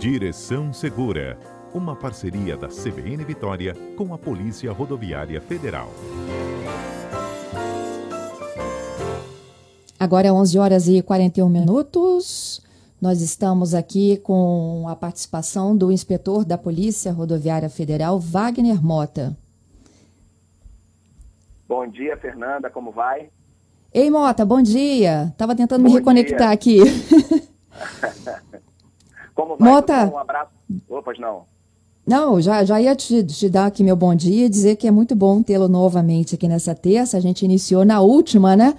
Direção Segura, uma parceria da CBN Vitória com a Polícia Rodoviária Federal. Agora é 11 horas e 41 minutos. Nós estamos aqui com a participação do inspetor da Polícia Rodoviária Federal, Wagner Mota. Bom dia, Fernanda, como vai? Ei, Mota, bom dia. Estava tentando bom me reconectar dia. aqui. como vai? Mota. Um abraço. Opa, não. Não, já, já ia te, te, dar aqui meu bom dia e dizer que é muito bom tê-lo novamente aqui nessa terça. A gente iniciou na última, né?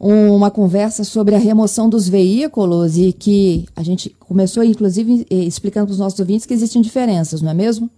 uma conversa sobre a remoção dos veículos e que a gente começou, inclusive, explicando para os nossos ouvintes que existem diferenças, não é mesmo?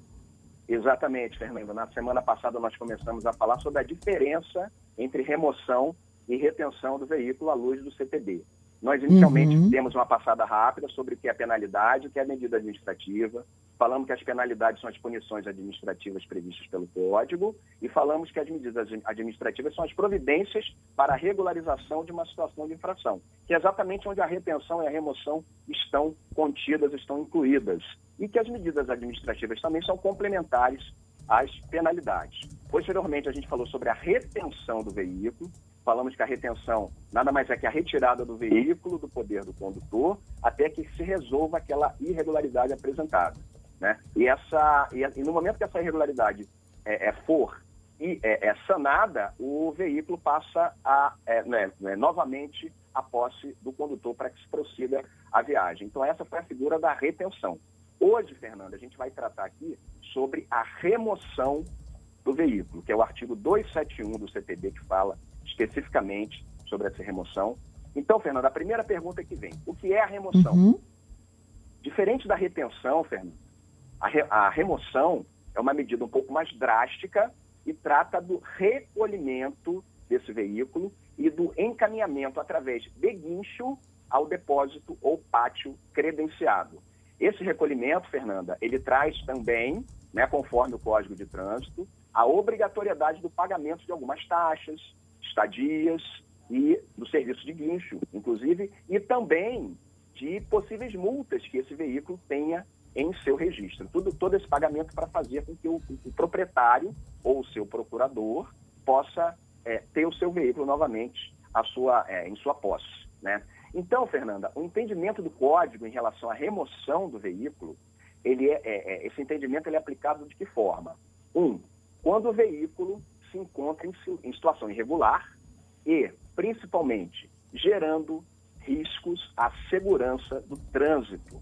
Exatamente, Fernando. Na semana passada nós começamos a falar sobre a diferença entre remoção e retenção do veículo à luz do CTB. Nós inicialmente uhum. demos uma passada rápida sobre o que é penalidade, o que é medida administrativa, falamos que as penalidades são as punições administrativas previstas pelo Código e falamos que as medidas administrativas são as providências para a regularização de uma situação de infração, que é exatamente onde a retenção e a remoção estão contidas, estão incluídas, e que as medidas administrativas também são complementares às penalidades. Posteriormente, a gente falou sobre a retenção do veículo, falamos que a retenção nada mais é que a retirada do veículo do poder do condutor até que se resolva aquela irregularidade apresentada. Né? E, essa, e, no momento que essa irregularidade é, é for e é, é, sanada, o veículo passa a é, né, né, novamente a posse do condutor para que se prossiga a viagem. Então, essa foi a figura da retenção. Hoje, Fernanda, a gente vai tratar aqui sobre a remoção do veículo, que é o artigo 271 do CTB que fala especificamente sobre essa remoção. Então, Fernanda, a primeira pergunta que vem: o que é a remoção? Uhum. Diferente da retenção, Fernanda, a, re, a remoção é uma medida um pouco mais drástica e trata do recolhimento desse veículo e do encaminhamento através de guincho ao depósito ou pátio credenciado. Esse recolhimento, Fernanda, ele traz também, né, conforme o Código de Trânsito, a obrigatoriedade do pagamento de algumas taxas, estadias e do serviço de guincho, inclusive, e também de possíveis multas que esse veículo tenha em seu registro. Tudo, todo esse pagamento para fazer com que o, o, proprietário ou o seu procurador possa é, ter o seu veículo novamente a sua, é, em sua posse. Né? Então, Fernanda, o entendimento do código em relação à remoção do veículo, ele é, é, é esse entendimento ele é aplicado de que forma? Um, quando o veículo se encontra em, em situação irregular e, principalmente, gerando riscos à segurança do trânsito.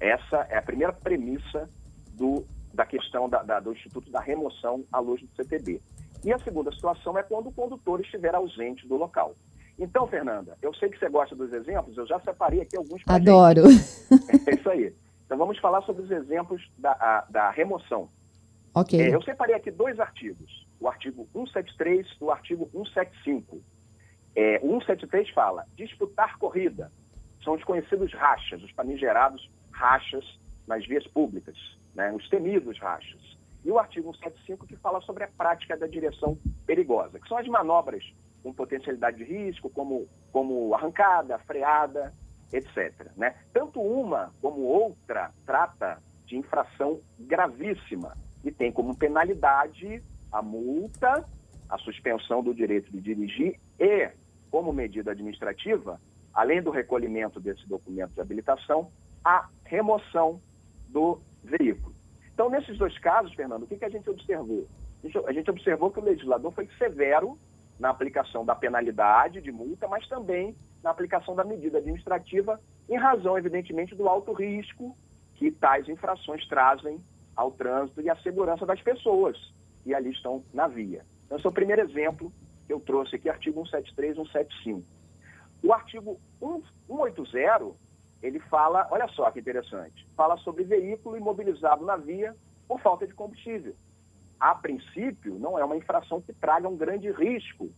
Essa é a primeira premissa do, da questão da, da, do Instituto da Remoção à luz do CTB. E a segunda situação é quando o condutor estiver ausente do local. Então, Fernanda, eu sei que você gosta dos exemplos, eu já separei aqui alguns Adoro. É isso aí. Então, vamos falar sobre os exemplos da, a, da remoção. Ok. É, eu separei aqui dois artigos o artigo 173 e o artigo 175. É, o 173 fala disputar corrida. São os conhecidos rachas, os famigerados rachas nas vias públicas, né, os temidos rachas. E o artigo 175 que fala sobre a prática da direção perigosa, que são as manobras com potencialidade de risco, como, como arrancada, freada, etc. Né? Tanto uma como outra trata de infração gravíssima e tem como penalidade a multa, a suspensão do direito de dirigir e, como medida administrativa, além do recolhimento desse documento de habilitação, a remoção do veículo. Então, nesses dois casos, Fernando, o que, que a gente observou? A gente observou que o legislador foi severo na aplicação da penalidade de multa, mas também na aplicação da medida administrativa, em razão, evidentemente, do alto risco que tais infrações trazem ao trânsito e à segurança das pessoas e ali estão na via. Então, esse é o primeiro exemplo que eu trouxe aqui, artigo 173 e 175. O artigo 180, ele fala, olha só que interessante, fala sobre veículo imobilizado na via por falta de combustível. A princípio, não é uma infração que traga um grande risco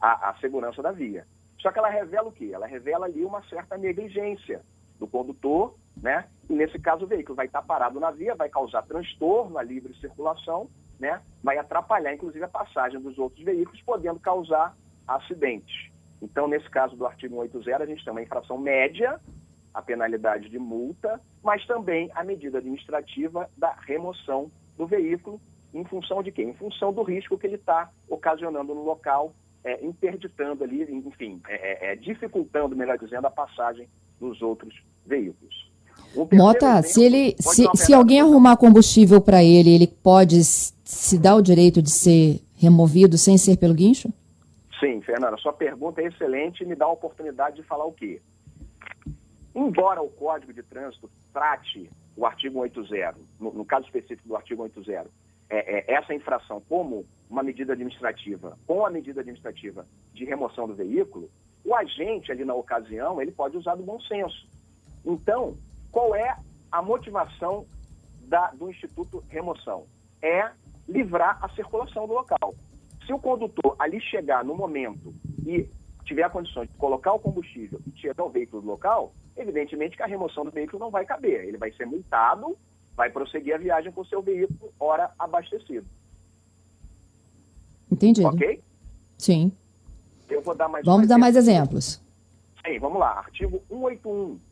à, à segurança da via. Só que ela revela o quê? Ela revela ali uma certa negligência do condutor, né? E nesse caso o veículo vai estar parado na via, vai causar transtorno à livre circulação né, vai atrapalhar, inclusive, a passagem dos outros veículos, podendo causar acidentes. Então, nesse caso do artigo 180, a gente tem uma infração média, a penalidade de multa, mas também a medida administrativa da remoção do veículo, em função de quê? Em função do risco que ele está ocasionando no local, é, interditando ali, enfim, é, é, é, dificultando, melhor dizendo, a passagem dos outros veículos. Mota, se ele, se, se alguém arrumar combustível para ele, ele pode se dar o direito de ser removido sem ser pelo guincho? Sim, Fernanda, sua pergunta é excelente e me dá a oportunidade de falar o quê? Embora o Código de Trânsito trate o artigo 80, no, no caso específico do artigo 80, é, é, essa infração como uma medida administrativa, com a medida administrativa de remoção do veículo, o agente ali na ocasião, ele pode usar do bom senso. Então, qual é a motivação da, do Instituto Remoção? É livrar a circulação do local. Se o condutor ali chegar no momento e tiver condições de colocar o combustível e tirar o veículo do local, evidentemente que a remoção do veículo não vai caber. Ele vai ser multado, vai prosseguir a viagem com o seu veículo, hora abastecido. Entendido. Ok? Sim. Eu vou dar mais Vamos um dar mais exemplos. Sim, vamos lá. Artigo 181.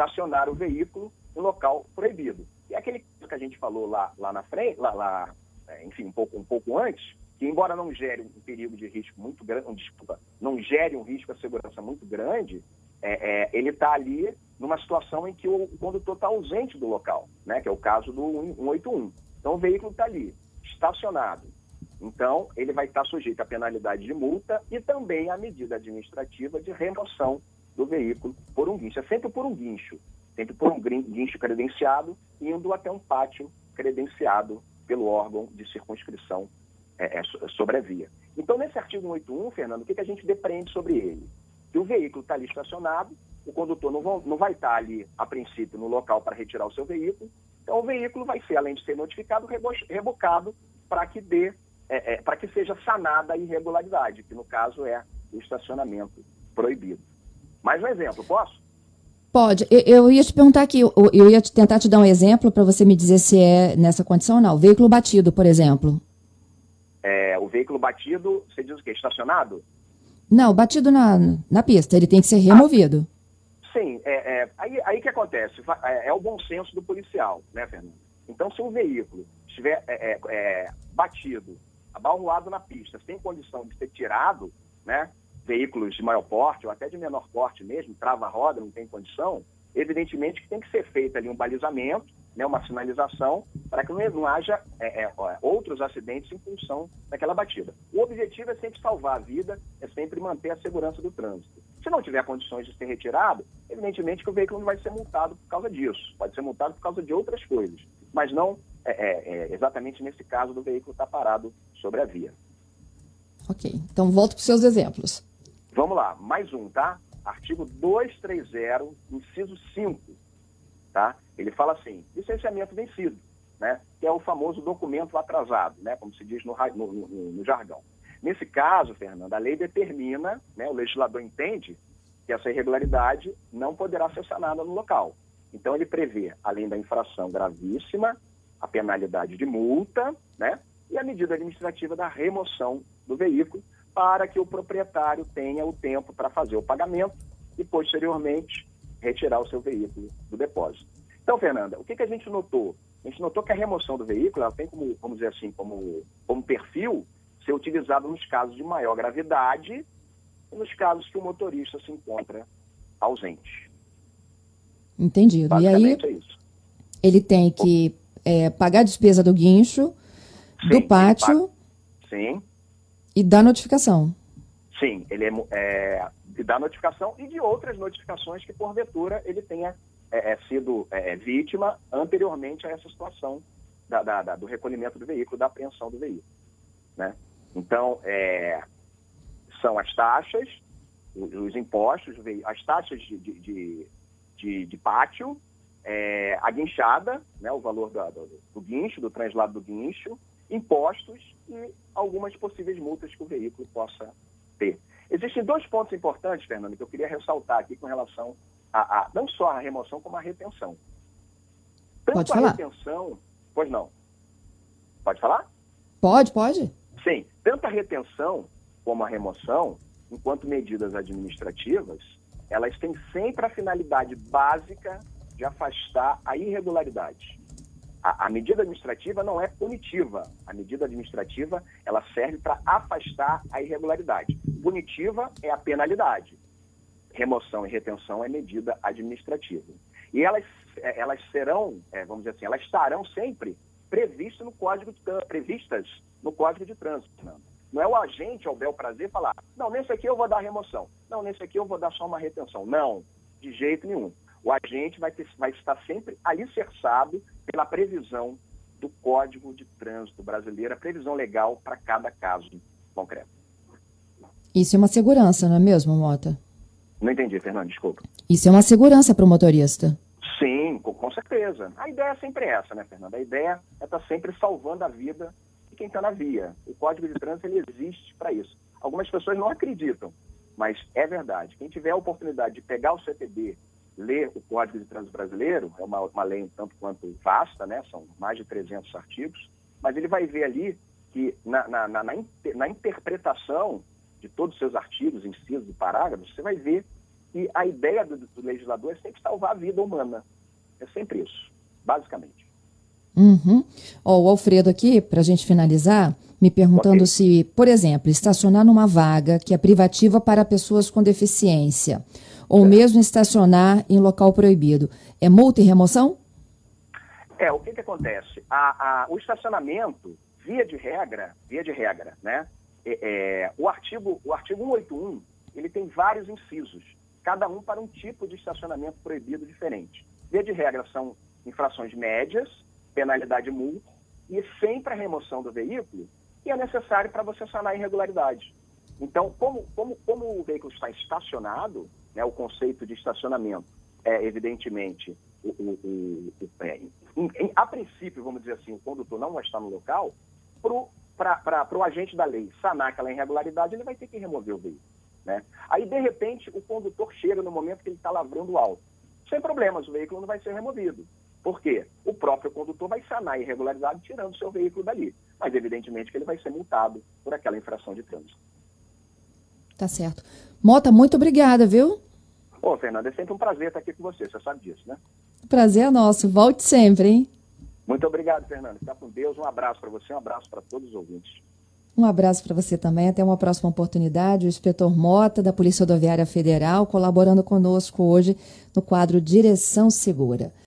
Estacionar o veículo em local proibido. E aquele que a gente falou lá, lá na frente, lá, lá é, enfim, um pouco, um pouco antes, que embora não gere um perigo de risco muito grande, desculpa, não gere um risco à segurança muito grande, é, é, ele está ali numa situação em que o, o condutor está ausente do local, né, que é o caso do 181. Então, o veículo está ali, estacionado. Então, ele vai estar tá sujeito à penalidade de multa e também à medida administrativa de remoção do veículo por um guincho. É sempre por um guincho, sempre por um guincho credenciado, indo até um pátio credenciado pelo órgão de circunscrição é, é, sobre a via. Então, nesse artigo 181, Fernando, o que, que a gente depreende sobre ele? que o veículo está ali estacionado, o condutor não, vão, não vai estar tá ali, a princípio, no local para retirar o seu veículo. Então, o veículo vai ser, além de ser notificado, rebocado para que dê, é, é, para que seja sanada a irregularidade, que no caso é o estacionamento proibido. Mais um exemplo, posso? Pode. Eu, eu ia te perguntar aqui, eu, eu ia tentar te dar um exemplo para você me dizer se é nessa condição ou não. Veículo batido, por exemplo. É, o veículo batido, você diz o quê? Estacionado? Não, batido na, na pista, ele tem que ser removido. Ah, sim, é, é, aí, aí que acontece, é, é, o bom senso do policial, né, Fernando? Então, se um veículo estiver é, é, é, batido, abalroado na pista, sem condição de ser tirado, né, veículos de maior porte ou até de menor porte mesmo, trava-roda, não tem condição, evidentemente que tem que ser feito ali um balizamento, né, uma sinalização, para que não, haja é, é, outros acidentes em função daquela batida. O objetivo é sempre salvar a vida, é sempre manter a segurança do trânsito. Se não tiver condições de ser retirado, evidentemente que o veículo não vai ser multado por causa disso. Pode ser multado por causa de outras coisas, mas não é, é, é exatamente nesse caso do veículo estar tá parado sobre a via. Ok, então volto para os seus exemplos. Vamos lá, mais um, tá? Artigo 230, inciso 5, tá? Ele fala assim, licenciamento vencido, né? Que é o famoso documento atrasado, né? Como se diz no, no, no, no jargão. Nesse caso, Fernanda, a lei determina, né? O legislador entende que essa irregularidade não poderá ser sanada no local. Então ele prevê, além da infração gravíssima, a penalidade de multa, né? E a medida administrativa da remoção do veículo para que o proprietário tenha o tempo para fazer o pagamento e, posteriormente, retirar o seu veículo do depósito. Então, Fernanda, o que, que a gente notou? A gente notou que a remoção do veículo ela tem como, vamos dizer assim, como, como perfil ser utilizado nos casos de maior gravidade e nos casos que o motorista se encontra ausente. Entendido. E aí, é ele tem que é, pagar a despesa do guincho, sim, do pátio. Sim. E da notificação. Sim, ele é, é, dá notificação e de outras notificações que, porventura, ele tenha é, é sido é, vítima anteriormente a essa situação da, da, da, do recolhimento do veículo, da apreensão do veículo. Né? Então, é, são as taxas, os, os, impostos, as taxas de, de, de, de pátio, é, a guinchada, né, o valor do, do, do guincho, do translado do guincho, impostos e algumas possíveis multas que o veículo possa ter. Existem dois pontos importantes, Fernando, que eu queria ressaltar aqui com relação a, a não só a remoção, como a retenção. Tanto pode falar. a retenção. Pois não. Pode falar? Pode, pode. Sim. Tanto a retenção como a remoção, enquanto medidas administrativas, elas têm sempre a finalidade básica de afastar a irregularidade. A, a, medida administrativa não é punitiva. A medida administrativa ela serve para afastar a irregularidade. Punitiva é a penalidade. Remoção e retenção é medida administrativa. E elas, é, elas serão, é, vamos dizer assim, elas estarão sempre previstas no código de, previstas no código de trânsito. Não. não é o agente ao bel prazer falar, não, nesse aqui eu vou dar remoção, não, nesse aqui eu vou dar só uma retenção. Não, de jeito nenhum. O agente vai, ter, vai estar sempre alicerçado pela previsão do Código de Trânsito Brasileiro, a previsão legal para cada caso concreto. Isso é uma segurança, não é mesmo, Mota? Não entendi, Fernando, desculpa. Isso é uma segurança para o motorista. Sim, com, certeza. A ideia é sempre essa, né, Fernando? A ideia é estar tá sempre salvando a vida de quem está na via. O Código de Trânsito ele existe para isso. Algumas pessoas não acreditam, mas é verdade. Quem tiver a oportunidade de pegar o CTB ler o Código de Trânsito Brasileiro, é uma, uma lei um tanto quanto vasta, né? são mais de 300 artigos, mas ele vai ver ali que na, na, na, na, na interpretação de todos os seus artigos, incisos e parágrafos, você vai ver que a ideia do, do legislador é sempre salvar a vida humana. É sempre isso, basicamente. Uhum. Oh, o Alfredo aqui, para a gente finalizar, me perguntando okay. se, por exemplo, estacionar numa vaga que é privativa para pessoas com deficiência ou mesmo estacionar em local proibido. É multa e remoção? É, o que, que acontece? A, a, o estacionamento, via de regra, via de regra, né? É, é, o, artigo, o artigo 181, ele tem vários incisos, cada um para um tipo de estacionamento proibido diferente. Via de regra, são infrações médias, penalidade multa, e sempre a remoção do veículo, que é necessário para você sanar a irregularidade. Então, como, como, como o veículo está estacionado, né, o conceito de estacionamento é, evidentemente, o, o, o, em, em, a princípio, vamos dizer assim, o condutor não vai estar no local, para o agente da lei sanar aquela irregularidade, ele vai ter que remover o veículo. Né? Aí, de repente, o condutor chega no momento que ele está lavrando alto. Sem problemas, o veículo não vai ser removido. Por quê? O próprio condutor vai sanar a irregularidade tirando o seu veículo dali. Mas, evidentemente, que ele vai ser multado por aquela infração de trânsito. Tá certo. Mota, muito obrigada, viu? Ô, Fernanda, é sempre um prazer estar aqui com você, você sabe disso, né? Prazer é nosso. Volte sempre, hein? Muito obrigado, Fernanda. Fica com Deus. Um abraço para você, um abraço para todos os ouvintes. Um abraço para você também. Até uma próxima oportunidade. O inspetor Mota, da Polícia Rodoviária Federal, colaborando conosco hoje no quadro Direção Segura.